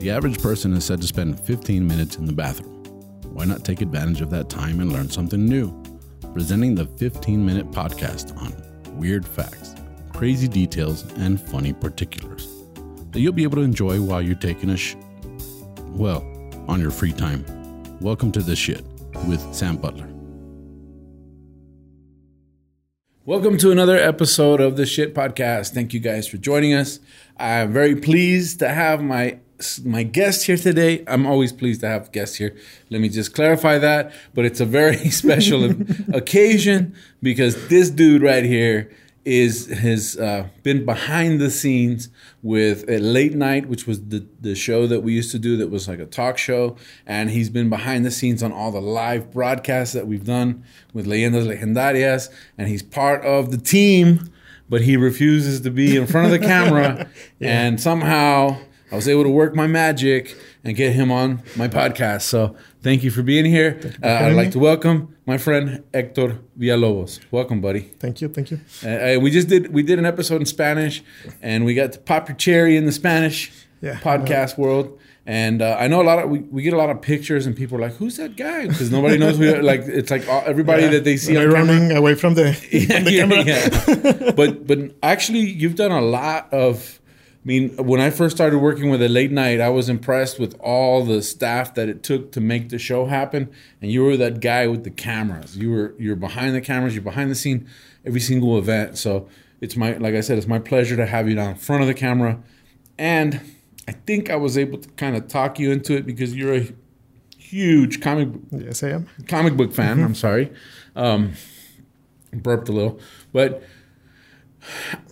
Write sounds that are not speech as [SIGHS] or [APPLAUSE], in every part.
The average person is said to spend 15 minutes in the bathroom. Why not take advantage of that time and learn something new? Presenting the 15 minute podcast on weird facts, crazy details, and funny particulars that you'll be able to enjoy while you're taking a sh. Well, on your free time. Welcome to The Shit with Sam Butler. Welcome to another episode of the Shit Podcast. Thank you guys for joining us. I'm very pleased to have my my guest here today. I'm always pleased to have guests here. Let me just clarify that, but it's a very [LAUGHS] special [LAUGHS] occasion because this dude right here is has uh, been behind the scenes with late night, which was the the show that we used to do that was like a talk show, and he's been behind the scenes on all the live broadcasts that we've done with Leyendas Legendarias, and he's part of the team, but he refuses to be in front of the camera, [LAUGHS] yeah. and somehow I was able to work my magic and get him on my podcast. So thank you for being here. Uh, I'd like to welcome my friend Hector Villalobos. Welcome, buddy. Thank you. Thank you. Uh, uh, we just did we did an episode in Spanish, and we got to pop your cherry in the Spanish yeah, podcast world. And uh, I know a lot of we, we get a lot of pictures, and people are like, "Who's that guy?" Because nobody knows who. [LAUGHS] Like it's like all, everybody yeah, that they see. They're running away from the, [LAUGHS] yeah, from the camera. Yeah. [LAUGHS] but but actually, you've done a lot of I mean, when I first started working with a late night, I was impressed with all the staff that it took to make the show happen. And you were that guy with the cameras. You were you're behind the cameras. You're behind the scene every single event. So it's my like I said, it's my pleasure to have you down in front of the camera. And I think I was able to kind of talk you into it because you're a huge comic. Yes, I am. Comic book fan. Mm-hmm. I'm sorry. Um, burped a little, but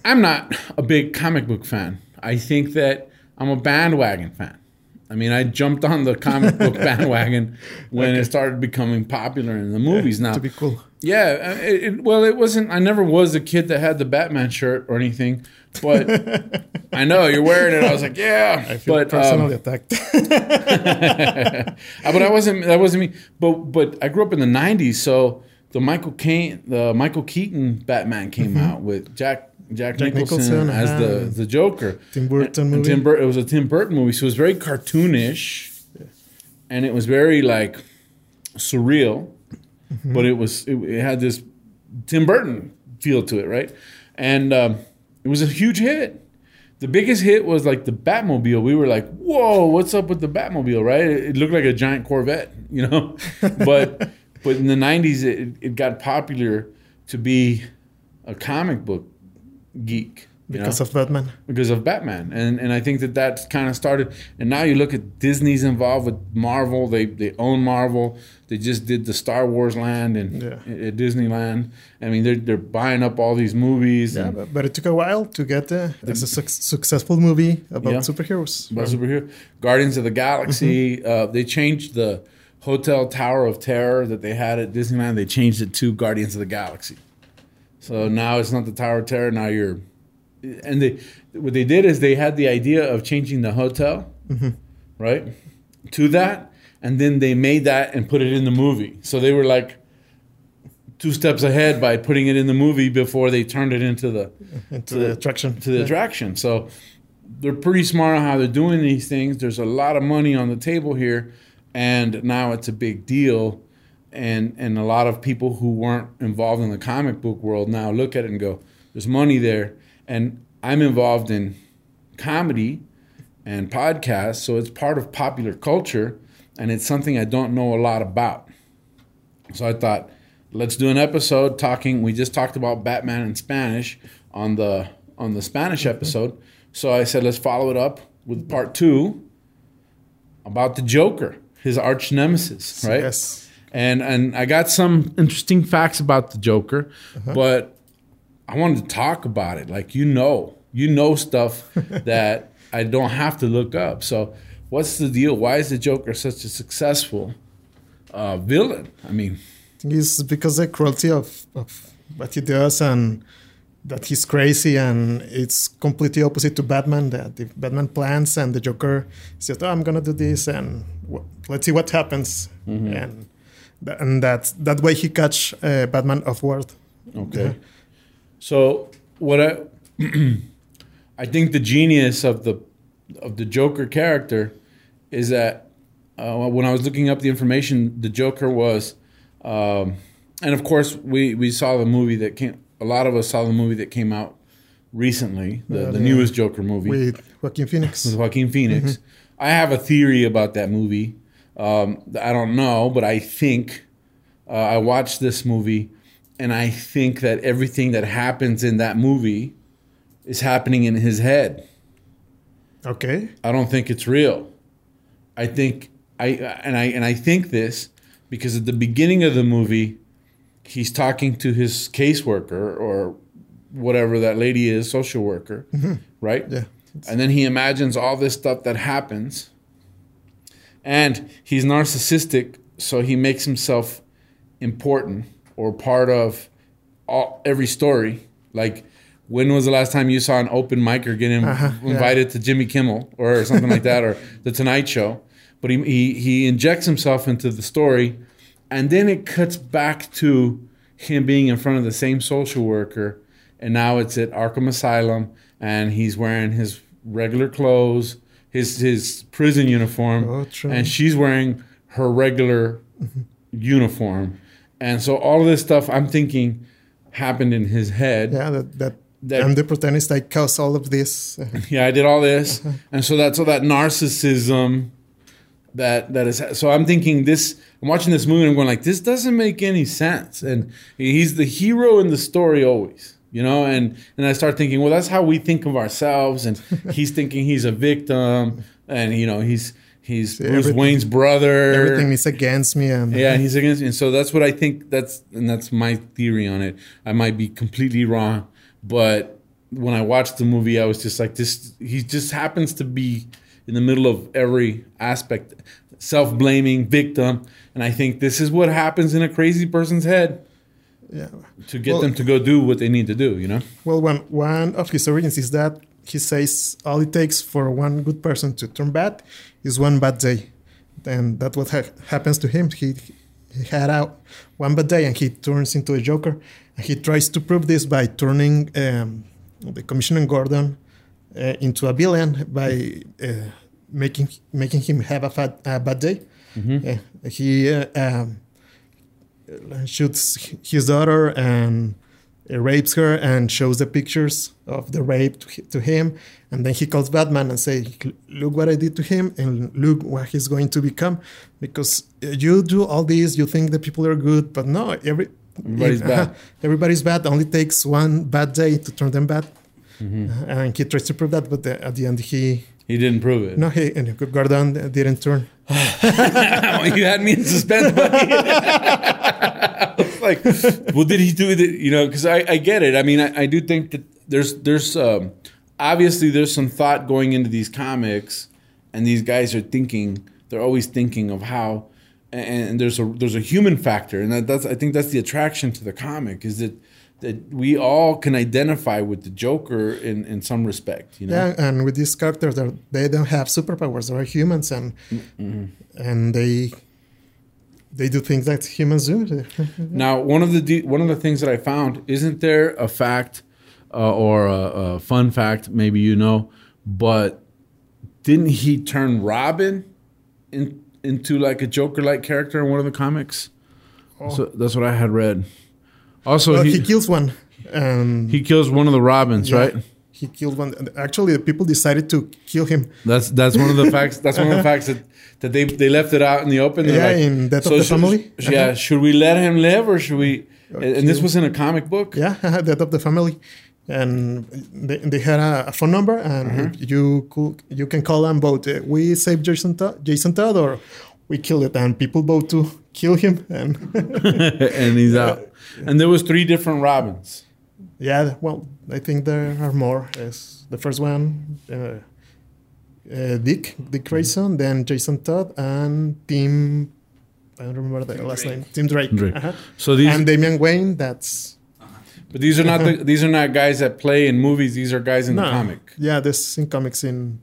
I'm not a big comic book fan. I think that I'm a bandwagon fan. I mean, I jumped on the comic book [LAUGHS] bandwagon when okay. it started becoming popular in the movies. Yeah, now, to be cool. Yeah, uh, it, it, well, it wasn't. I never was a kid that had the Batman shirt or anything, but [LAUGHS] I know you're wearing it. I was like, yeah. I feel but, personally um, attacked. [LAUGHS] Uh, but I wasn't. That wasn't me. But but I grew up in the '90s, so the Michael Caine, the Michael Keaton Batman came mm-hmm. out with Jack Jack, Jack Nicholson, Nicholson, as the the Joker. Tim Burton movie. Tim Bur- it was a Tim Burton movie, so it was very cartoonish, yeah. and it was very like surreal, mm-hmm. but it was it, it, had this Tim Burton feel to it, right? And um, it was a huge hit. The biggest hit was like the Batmobile. We were like, "Whoa, what's up with the Batmobile?" Right? It, it looked like a giant Corvette, [LAUGHS] you know. but but in the '90s, it, it got popular to be a comic book geek because know? of Batman. Because of Batman, and and I think that that kind of started. And now you look at Disney's involved with Marvel. They they own Marvel. They just did the Star Wars land and yeah. at Disneyland. I mean, they're they're buying up all these movies. Yeah, but, but, it took a while to get uh, the, a su- successful movie about yeah, superheroes. About superhero Guardians of the Galaxy. Mm-hmm. Uh, they changed the Hotel Tower of Terror that they had at Disneyland. They changed it to Guardians of the Galaxy. So now it's not the Tower of Terror. Now you're, and they what they did is they had the idea of changing the hotel, mm-hmm. right, to that, and then they made that and put it in the movie. So they were like two steps ahead by putting it in the movie before they turned it into the [LAUGHS] into the, the attraction to the yeah. attraction. So they're pretty smart on how they're doing these things. There's a lot of money on the table here, and now it's a big deal and and a lot of people who weren't involved in the comic book world now look at it and go, "There's money there." And I'm involved in comedy and podcasts, so it's part of popular culture, and it's something I don't know a lot about. So I thought, let's do an episode talking. We just talked about Batman in Spanish on the on the Spanish mm-hmm. episode, so I said let's follow it up with part two about the Joker, his arch nemesis, right? Yes and and I got some interesting facts about the Joker, uh-huh. but I wanted to talk about it. Like you know, you know stuff [LAUGHS] that I don't have to look up. So, what's the deal? Why is the Joker such a successful uh, villain? I mean, it's because the cruelty of, of what he does and that he's crazy and it's completely opposite to Batman. That the Batman plans and the Joker says, "Oh, I'm gonna do this and w- let's see what happens." Mm-hmm. And and that that way he catch uh, Batman off guard. Okay. Yeah. So what I [CLEARS THROAT] I think the genius of the of the Joker character is that uh, when I was looking up the information, the Joker was, um, and of course we we saw the movie that came. A lot of us saw the movie that came out recently, the, Yeah, the newest Joker movie with Joaquin Phoenix. with Joaquin Phoenix. I have a theory about that movie. Um, I don't know, but I think uh, I watched this movie, and I think that everything that happens in that movie is happening in his head. Okay. I don't think it's real. I think I and I and I think this because at the beginning of the movie, he's talking to his caseworker or whatever that lady is, social worker, right? Yeah. And then he imagines all this stuff that happens. And he's narcissistic, so he makes himself important or part of all, every story. Like, when was the last time you saw an open micer get in, Uh-huh, yeah. invited to Jimmy Kimmel or something like that, or [LAUGHS] The Tonight Show? But he, he, he injects himself into the story, and then it cuts back to him being in front of the same social worker, and now it's at Arkham Asylum, and he's wearing his regular clothes, his his prison uniform, Oh, true. and she's wearing her regular uniform, and so all of this stuff I'm thinking happened in his head. Yeah, that, that, That- I'm the protagonist. I caused all of this. [LAUGHS] yeah, I did all this, and so that so that narcissism, that that is. So I'm thinking this. I'm watching this movie and I'm going like, this doesn't make any sense. And he's the hero in the story always, you know. And and I start thinking, well, that's how we think of ourselves. And [LAUGHS] he's thinking he's a victim, and you know, he's he's Bruce Wayne's brother. Everything is against me, and Yeah, [LAUGHS] he's against, me and so that's what I think. That's and that's my theory on it. I might be completely wrong, but when I watched the movie, I was just like, this. He just happens to be in the middle of every aspect, self-blaming, victim, and I think this is what happens in a crazy person's head yeah. to get Well- them to go do what they need to do. You know? Well, one one of his origins is that he says all it takes for one good person to turn bad is one bad day, and that's what ha- happens to him. He, he had out one bad day and he turns into a Joker. And he tries to prove this by turning um, the Commissioner Gordon uh, into a villain by uh, making making him have a, fat, a bad day. Uh, he uh, um, shoots his daughter and uh, rapes her and shows the pictures of the rape to, him and then he calls batman and say look what i did to him and look what he's going to become because uh, you do all this you think the people are good but no every Everybody's bad. [LAUGHS] everybody's bad only takes one bad day to turn them bad Mm-hmm. Uh, and he tries to prove that but the, at the end he He didn't prove it. no he and gordon didn't turn [LAUGHS] you had me in suspense, buddy. [LAUGHS] [LAUGHS] Like, well, did he do it? You know, because I, I get it. I mean, I, I do think that there's there's um, obviously there's some thought going into these comics, and these guys are thinking. They're always thinking of how, and, and there's a there's a human factor, and that, that's I think that's the attraction to the comic is that that we all can identify with the Joker in in some respect. You know. Yeah, and with these characters, they're, don't have superpowers. They're humans, and and they they do things that humans do. [LAUGHS] Now, one of the de- one of the things that I found isn't there a fact uh, or a, a fun fact, maybe you know, but didn't he turn Robin in, into like a Joker-like character in one of the comics? So that's what I had read. Also, well, he, he, kills one. And he kills one of the Robins, yeah, right? He killed one. Actually, the people decided to kill him. That's that's one of the [LAUGHS] facts. That's one of the facts that, that they they left it out in the open. Yeah, like, in Death of the should- Family. Yeah, Uh-huh. should we let him live or should we? And this was in a comic book. Yeah, [LAUGHS] death of the family, and they, they had a, a phone number, and Mm-hmm. you could you can call them both. uh, We save Jason Todd, Jason Todd, or we killed it, and people vote to kill him. And [LAUGHS] and he's out. And there was three different Robins. yeah, well, I think there are more. As the first one, uh, uh, Dick Dick Grayson, then Jason Todd, and Tim. I don't remember the last Drake. name. Tim Drake. Drake. Uh-huh. So these, And Damian Wayne. That's but these are not the, [LAUGHS] these are not guys that play in movies. These are guys in the comic. Yeah, this in comics in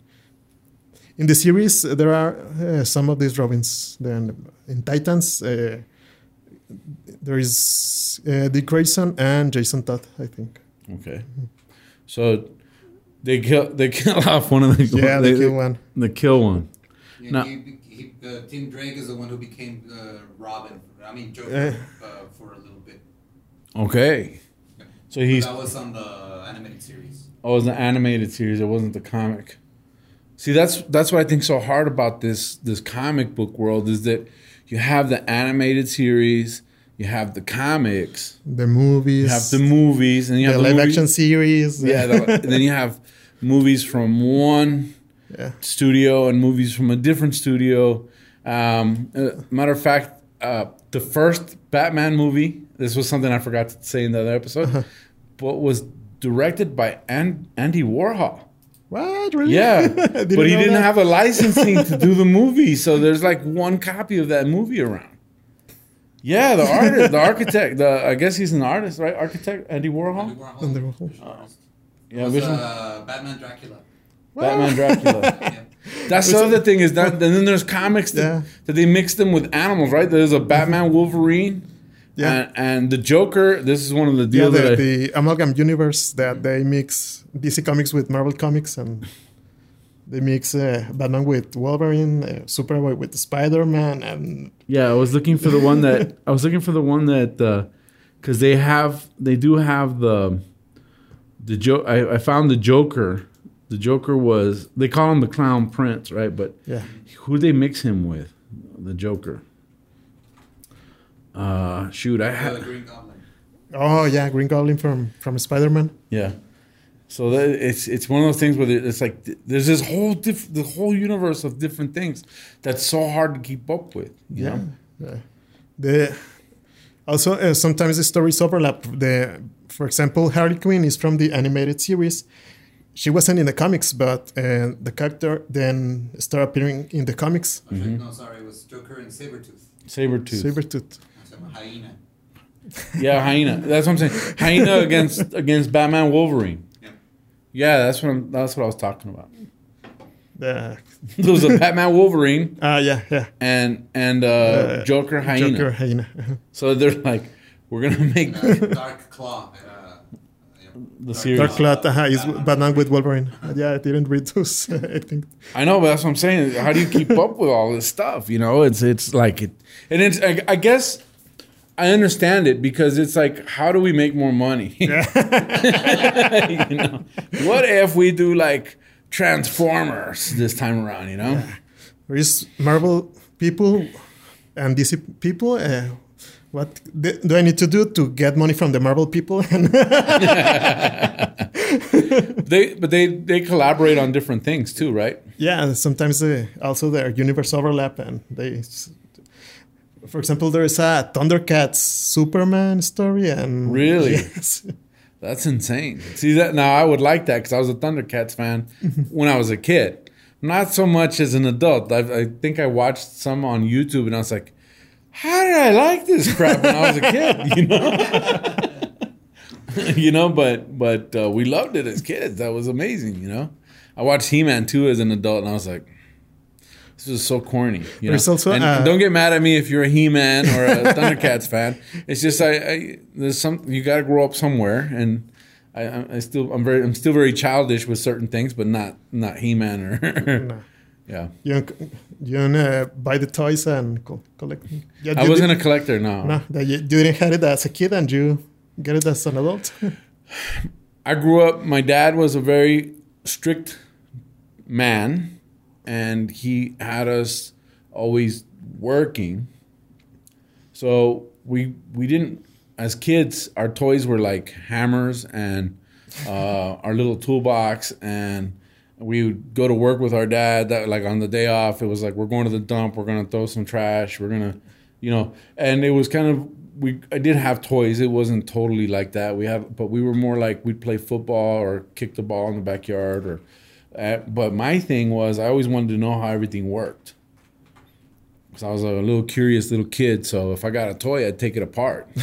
in the series uh, there are uh, some of these Robins. Then in Titans uh, there is uh, Dick Grayson and Jason Todd, I think. Okay. So they kill they kill [LAUGHS] off one of the Yeah, they kill one. They kill one. Yeah, No. he, he, uh, Tim Drake is the one who became uh, Robin. I mean Joker Eh. uh, for a little bit. Okay. So he's that was on the animated series. oh, it was an animated series. It wasn't the comic. See, that's that's what I think so hard about this this comic book world is that you have the animated series, you have the comics, The movies, you have the movies, and you the have the live movie- action series. Yeah, the, [LAUGHS] and then you have movies from one Yeah. studio and movies from a different studio. Um, uh, matter of fact, uh, the first Batman movie. This was something I forgot to say in the other episode, Uh-huh. but was directed by An- Andy Warhol. What really? Yeah, [LAUGHS] but he didn't that. have a licensing to do the [LAUGHS] movie, so there's like one copy of that movie around. Yeah, the [LAUGHS] artist, the architect, the I guess he's an artist, right? Architect Andy Warhol. Andy Warhol, Andy Warhol. visual artist. Yeah, was, vision. uh, Batman Dracula. Batman Dracula. Yeah. That's the other thing is that, and then there's comics that, Yeah. that they mix them with animals, right? There's a Batman Wolverine, Yeah. and, and the Joker. This is one of the Yeah, deals the, that I, the amalgam universe that they mix DC Comics with Marvel Comics and they mix uh, Batman with Wolverine, uh, Superboy with Spider Man, and yeah, I was looking for the one that I was looking for the one that because they have they do have the the joke. I, I found the Joker. The Joker was they call him the Clown Prince, right? But yeah, who they mix him with? The Joker. Uh, shoot, I had oh yeah, Green Goblin from from Spider Man. Yeah. So that it's it's one of those things where it's like there's this whole diff- the whole universe of different things that's so hard to keep up with. You Yeah. know? yeah. The also uh, sometimes the stories overlap. The for example, Harley Quinn is from the animated series. She wasn't in the comics, but uh, the character then started appearing in the comics. Oh, Mm-hmm. No, sorry, it was Joker and Sabretooth. Sabretooth. Sabretooth. I hyena. Yeah, hyena. That's what I'm saying. Hyena against against Batman Wolverine. Yeah. Yeah, that's what I'm, that's what I was talking about. The There was a Batman Wolverine [LAUGHS] ah yeah yeah. and and uh, Joker hyena. Joker hyena. [LAUGHS] So they're like, we're gonna make Uh, Dark Claw. Uh, yeah. the Dark series. Dark Claw uh, is Batman. Batman with Wolverine. Yeah, I didn't read those. [LAUGHS] I think. I know, but that's what I'm saying. How do you keep up with all this stuff? You know, it's it's like it, and it's. I, I guess I understand it because it's like, how do we make more money? [LAUGHS] you know, what if we do like Transformers this time around? You know, There is Marvel people and DC people. Uh, what do I need to do to get money from the Marvel people? [LAUGHS] [LAUGHS] They but they they collaborate on different things too, right? yeah, sometimes uh, also their universe overlap, and they. For example, there is a Thundercats Superman story, and Really? yes, [LAUGHS] That's insane. See that now? I would like that because I was a Thundercats fan [LAUGHS] when I was a kid. Not so much as an adult. I, I think I watched some on YouTube and I was like, "How did I like this crap when I was a kid?" [LAUGHS] You know, you know. But but uh, we loved it as kids. That was amazing. You know, I watched He Man too as an adult and I was like. This is so corny. You know? Also, and uh, don't get mad at me if you're a He-Man or a Thundercats fan. It's just I, I there's some you got to grow up somewhere, and I, I still I'm very I'm still very childish with certain things, but not not He-Man or [LAUGHS] No. [LAUGHS] yeah. you don't, you don't uh, buy the toys and co- collect. Yeah, I wasn't a collector. No, No, that you, you didn't have it as a kid, and you get it as an adult. [SIGHS] I grew up. My dad was a very strict man, and he had us always working. So we we didn't as kids. Our toys were like hammers and uh, our little toolbox, and we would go to work with our dad. That like on the day off, it was like we're going to the dump. We're gonna throw some trash. We're gonna, you know, and it was kind of we. I did have toys. It wasn't totally like that. We have, but we were more like we'd play football or kick the ball in the backyard or. Uh, but my thing was I always wanted to know how everything worked. Because I was a little curious little kid, so if I got a toy, I'd take it apart. [LAUGHS]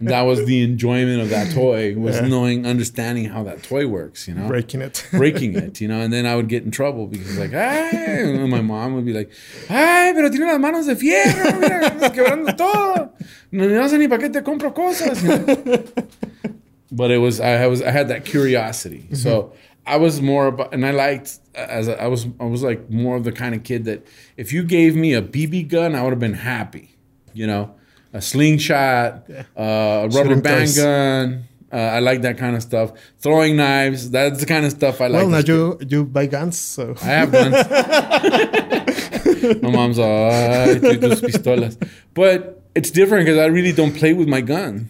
That was the enjoyment of that toy was Yeah. knowing, understanding how that toy works. You know, Breaking it. [LAUGHS] breaking it, you know, and then I would get in trouble because like, ay, my mom would be like, ay, pero tiene las manos de fierro, mira, estás quebrando todo. No, no sé ni para qué te compro cosas. you know? [LAUGHS] But it was, I was, I had that curiosity. So I was more about, and I liked as a, I was I was like more of the kind of kid that if you gave me a BB gun, I would have been happy. You know, a slingshot, Yeah. uh, a rubber Shooting band toys. gun. Uh, I like that kind of stuff. Throwing knives. That's the kind of stuff I like. well, now you you buy guns, so I have guns. [LAUGHS] [LAUGHS] my mom's all, "Ay, tú tus pistolas. But it's different because I really don't play with my gun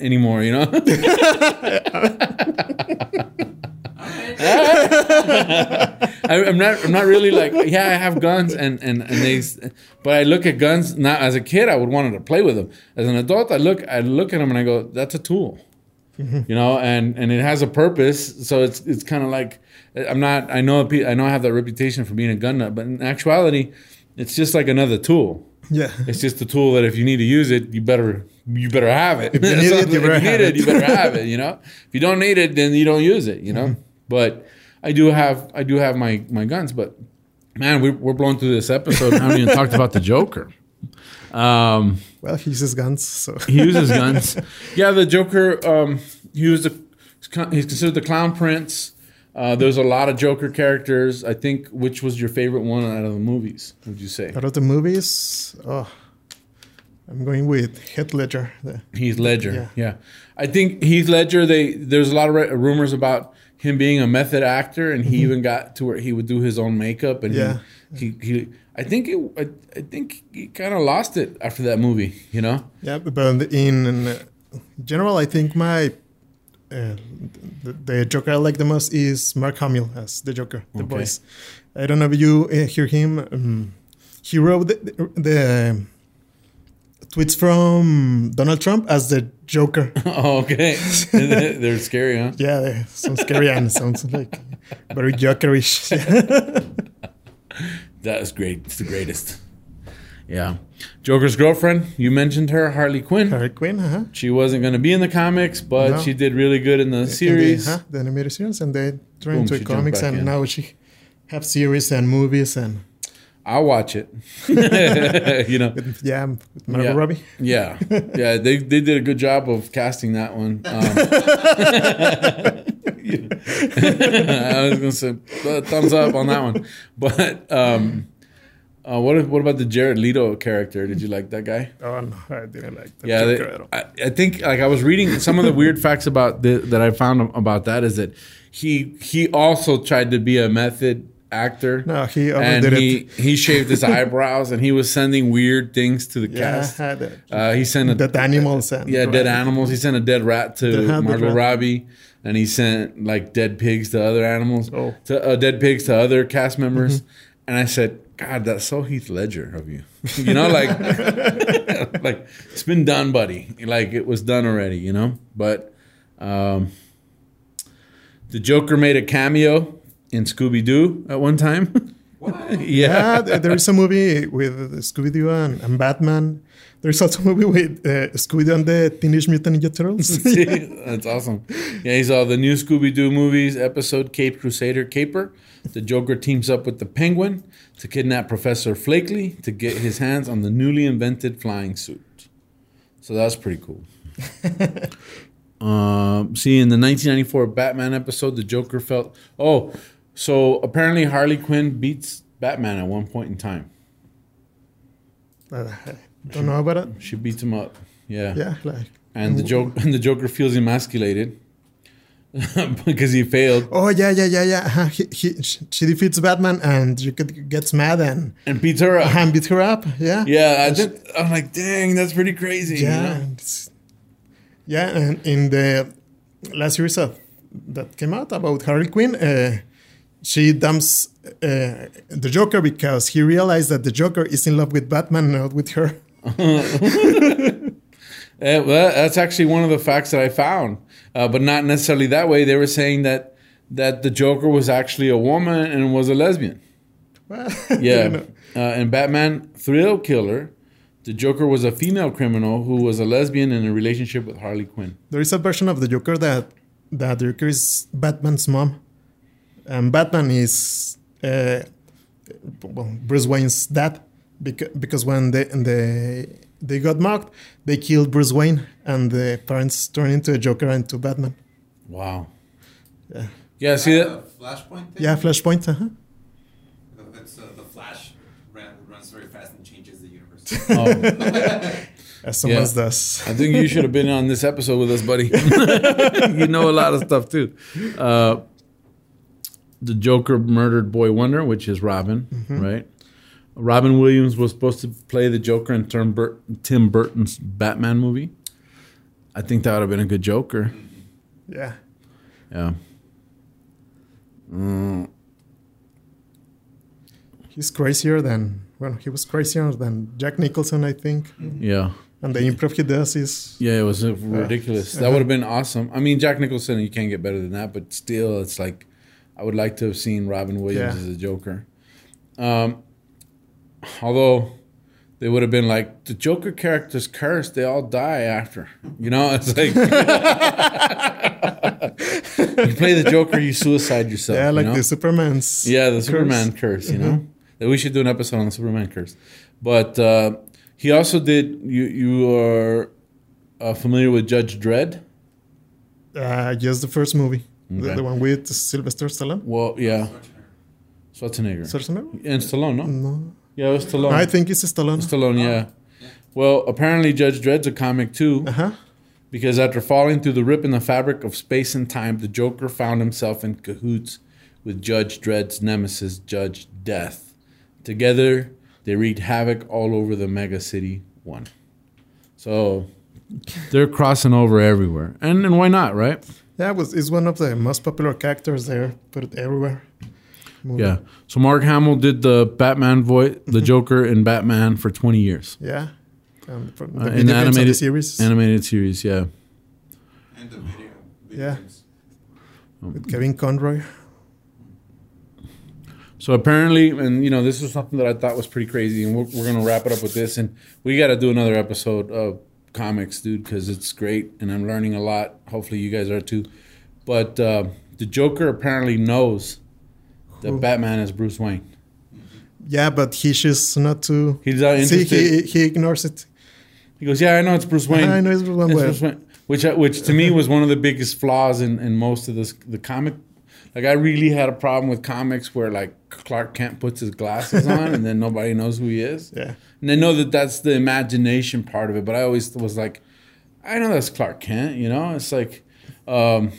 anymore, you know? [LAUGHS] [LAUGHS] I, I'm not. I'm not really like. Yeah, I have guns, and and and they. But I look at guns now. As a kid, I would want to play with them. As an adult, I look. I look at them and I go, "That's a tool." [LAUGHS] you know, and and it has a purpose. So it's it's kind of like I'm not. I know I know I have that reputation for being a gun nut, but in actuality, it's just like another tool. Yeah. It's just a tool that if you need to use it, you better you better have it. If [LAUGHS] you need it, you better if you have need it, you better have it. You know, if you don't need it, then you don't use it. You know, Mm-hmm. but I do have I do have my my guns, but man, we're we're blowing through this episode. I haven't even talked about the Joker. Um, Well, he uses guns, so [LAUGHS] he uses guns. Yeah, the Joker. Um, he was the. He's considered the clown prince. Uh, there's a lot of Joker characters. I think which was your favorite one out of the movies? Would you say? out of the movies, oh, I'm going with Heath Ledger. The- Heath Ledger. Yeah. Yeah. I think Heath Ledger. They there's a lot of rumors about him being a method actor, and he even got to where he would do his own makeup, and Yeah. he, he he. I think it. I, I think he kind of lost it after that movie. You know. Yeah, but in uh, general, I think my uh, the, the Joker I like the most is Mark Hamill as the Joker, the Okay. voice. I don't know if you uh, hear him. Um, he wrote the, the, the tweets from Donald Trump as the Joker. [LAUGHS] oh, okay. [LAUGHS] They're scary, huh? yeah, they sounds scary and sounds like very Jokerish. [LAUGHS] That is great. It's the greatest. Yeah. Joker's girlfriend, you mentioned her, Harley Quinn. Harley Quinn, uh-huh. She wasn't going to be in the comics, but No. she did really good in the In series. the, huh, the animated series, and they turned Boom, into comics, and in. now she have series and movies and I'll watch it. [LAUGHS] you know. yeah, Margot Yeah. Robbie. Yeah. [LAUGHS] Yeah. They, they did a good job of casting that one. Um, [LAUGHS] I was going to say uh, thumbs up on that one. But um, uh, what, what about the Jared Leto character? Did you like that guy? Oh no, I didn't like the Yeah, they- I, I think like I was reading some of the weird facts about the, that I found about that is that he he also tried to be a method actor. No, he and he it. he shaved his eyebrows and he was sending weird things to the Yeah, cast. Uh, he sent a dead animals and yeah dead animals. He sent a dead rat to The- huh, dead Margot. Robbie, and he sent like dead pigs to other animals. Oh. to uh, dead pigs to other cast members. Mm-hmm. And I said, God, that's so Heath Ledger of you. [LAUGHS] you know, like [LAUGHS] like it's been done, buddy. Like it was done already. You know, but um, the Joker made a cameo in Scooby Doo at one time. [LAUGHS] What? [LAUGHS] Yeah, th- there is a movie with Scooby Doo and, and Batman. There's also a movie with uh, Scooby Doo and the Teenage Mutant Ninja Turtles. [LAUGHS] See? That's awesome. Yeah, he saw the new Scooby Doo movies episode Cape Crusader Caper. The Joker teams up with the Penguin to kidnap Professor Flakeley to get his hands on the newly invented flying suit. So that's pretty cool. [LAUGHS] um, see, in the 1994 Batman episode, the Joker felt. Oh, so apparently Harley Quinn beats Batman at one point in time. Uh, I don't know about it. She beats him up. Yeah. Yeah, like And the joke [LAUGHS] and the Joker feels emasculated [LAUGHS] because he failed oh yeah, yeah, yeah, yeah. Uh-huh. He, he, she defeats Batman and you gets mad and and beats her up. and beat her up. Yeah, Yeah, I think, I'm like, dang, that's pretty crazy. you yeah, know? and yeah. And in the last series of that came out about Harley Quinn, uh, she dumps uh, the Joker because he realized that the Joker is in love with Batman, not with her. [LAUGHS] Well, that's actually one of the facts that I found, uh, but not necessarily that way. They were saying that that the Joker was actually a woman and was a lesbian. Well, [LAUGHS] Yeah, you know. uh, and Batman Thrill Killer, the Joker was a female criminal who was a lesbian in a relationship with Harley Quinn. There is a version of the Joker that that the Joker is Batman's mom, and Batman is uh, well, Bruce Wayne's dad. Because, because when they they they got mocked, they killed Bruce Wayne, and the parents turned into a Joker and to Batman. Wow. Yeah. Yeah, see that? that Flashpoint thing? Yeah, Flashpoint. Uh-huh. It's uh, the Flash ran, runs very fast and changes the universe. [LAUGHS] Oh, [LAUGHS] As someone Yeah. does. I think you should have been on this episode with us, buddy. [LAUGHS] you know a lot of stuff too. Uh, the Joker murdered Boy Wonder, which is Robin, right? Robin Williams was supposed to play the Joker in Tim, Bur- Tim Burton's Batman movie. I think that would have been a good Joker. Yeah. Yeah. Mm, He's crazier than well, he was crazier than Jack Nicholson, I think. yeah. And the improv he does is Yeah, it was uh, ridiculous. That would have been awesome. I mean, Jack Nicholson, you can't get better than that, but still, it's like I would like to have seen Robin Williams Yeah. as a Joker. Um, although they would have been like the Joker character's cursed; they all die after. You know, [LAUGHS] it's like you play the Joker, you suicide yourself. yeah, like you know? the Superman's. Yeah, the curse. Superman curse, you know? That we should do an episode on the Superman curse. But uh, he also did, you, you are uh, familiar with Judge Dredd? Uh, just the first movie, Okay. the one with Sylvester Stallone. Well, yeah, Schwarzenegger. Schwarzenegger? And Stallone, no? No, Yeah, it was Stallone. I think it's Stallone. Stallone, yeah. Well, apparently Judge Dredd's a comic too, Uh huh. because after falling through the rip in the fabric of space and time, the Joker found himself in cahoots with Judge Dredd's nemesis, Judge Death. Together, they wreaked havoc all over the mega city one. So they're crossing over everywhere. And and why not, right? Yeah, it was it's one of the most popular characters there. Put it everywhere. Movie. Yeah. So Mark Hamill did the Batman voice, the [LAUGHS] Joker in Batman for 20 years. Yeah. Um, from the Uh, in games and animated the series animated series, yeah. and the video. video Yeah. games. with Kevin Conroy. So apparently, and you know, this is something that I thought was pretty crazy, and we're, we're gonna wrap it up with this, and we got to do another episode of comics, dude, because it's great, and I'm learning a lot. Hopefully, you guys are too. But uh, the Joker apparently knows that Who? Batman is Bruce Wayne. Yeah, but he's just not to. He's not See, interested. he, he ignores it. He goes, "Yeah, I know it's Bruce Wayne. I know it's Bruce Wayne, It's Bruce Wayne." Which, which to me was one of the biggest flaws in, in most of this the comic. Like I really had a problem with comics where like Clark Kent puts his glasses on and then nobody knows who he is. Yeah. And I know that that's the imagination part of it, but I always was like, I know that's Clark Kent. You know, it's like um,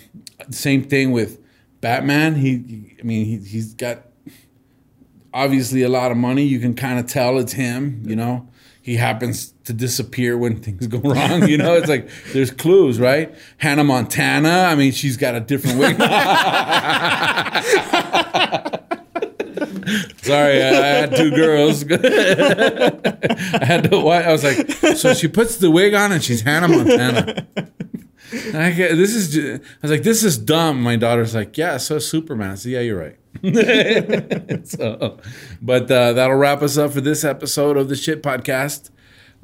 same thing with Batman. He, I mean, he, he's got obviously a lot of money. You can kind of tell it's him. You know, he happens to disappear when things go [LAUGHS] wrong. You know, it's like there's clues, right? Hannah Montana. I mean, she's got a different wig. [LAUGHS] [LAUGHS] Sorry, I, I had two girls. [LAUGHS] I had to. I was like, so she puts the wig on and she's Hannah Montana. I get, this is. I was like, this is dumb. My daughter's like, yeah, so Superman. Yeah, you're right. [LAUGHS] so, but uh, that'll wrap us up for this episode of the Shit Podcast.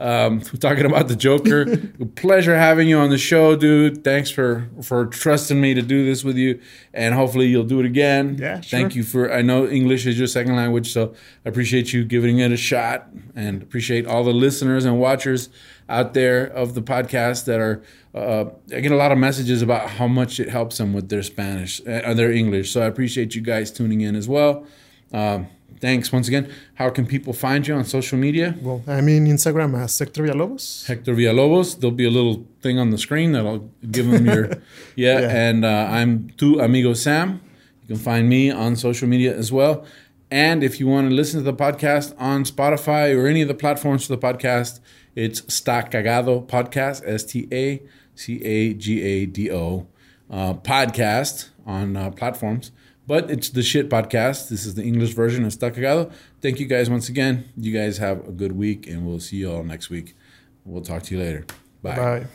Um, [LAUGHS] talking about the Joker. Pleasure having you on the show, dude. Thanks for for trusting me to do this with you, and hopefully you'll do it again. Yeah, sure. Thank you for. I know English is your second language, so I appreciate you giving it a shot, and appreciate all the listeners and watchers out there of the podcast that are. Uh, I get a lot of messages about how much it helps them with their Spanish and their English. So I appreciate you guys tuning in as well. Um, thanks once again. How can people find you on social media? Well, I'm in Instagram as Hector Villalobos. Hector Villalobos. There'll be a little thing on the screen that'll give them your [LAUGHS] yeah. Yeah. And uh, I'm Tu Amigo Sam. You can find me on social media as well. And if you want to listen to the podcast on Spotify or any of the platforms for the podcast, it's Sta Cagado Podcast, S T A C A G A D O uh, podcast on uh, platforms. But it's the shit podcast. This is the English version of Sta Cagado. Thank you guys once again. You guys have a good week, and we'll see you all next week. We'll talk to you later. Bye. Bye.